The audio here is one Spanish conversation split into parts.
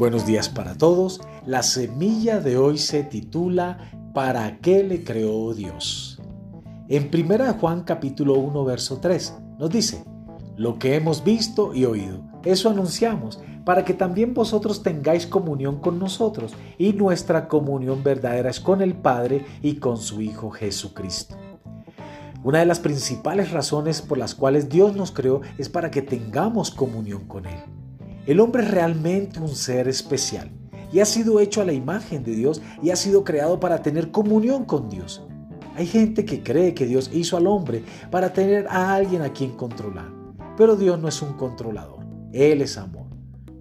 Buenos días para todos. La semilla de hoy se titula ¿Para qué le creó Dios? En 1 Juan capítulo 1 verso 3 nos dice, lo que hemos visto y oído, eso anunciamos, para que también vosotros tengáis comunión con nosotros, y nuestra comunión verdadera es con el Padre y con su Hijo Jesucristo. Una de las principales razones por las cuales Dios nos creó es para que tengamos comunión con Él. El hombre es realmente un ser especial y ha sido hecho a la imagen de Dios y ha sido creado para tener comunión con Dios. Hay gente que cree que Dios hizo al hombre para tener a alguien a quien controlar, pero Dios no es un controlador, Él es amor.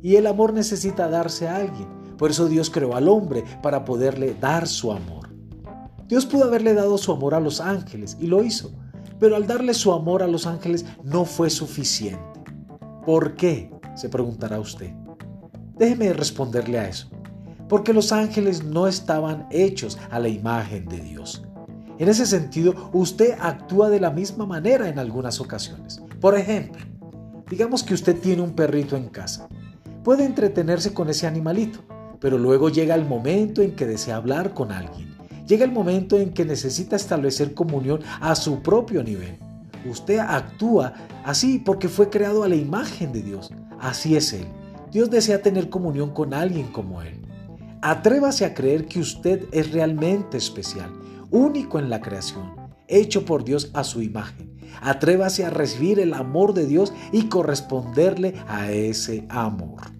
Y el amor necesita darse a alguien, por eso Dios creó al hombre para poderle dar su amor. Dios pudo haberle dado su amor a los ángeles y lo hizo, pero al darle su amor a los ángeles no fue suficiente. ¿Por qué? Se preguntará usted. Déjeme responderle a eso. Porque los ángeles no estaban hechos a la imagen de Dios. En ese sentido, usted actúa de la misma manera en algunas ocasiones. Por ejemplo, digamos que usted tiene un perrito en casa. Puede entretenerse con ese animalito, pero luego llega el momento en que desea hablar con alguien. Llega el momento en que necesita establecer comunión a su propio nivel. Usted actúa así porque fue creado a la imagen de Dios. Así es Él. Dios desea tener comunión con alguien como Él. Atrévase a creer que usted es realmente especial, único en la creación, hecho por Dios a su imagen. Atrévase a recibir el amor de Dios y corresponderle a ese amor.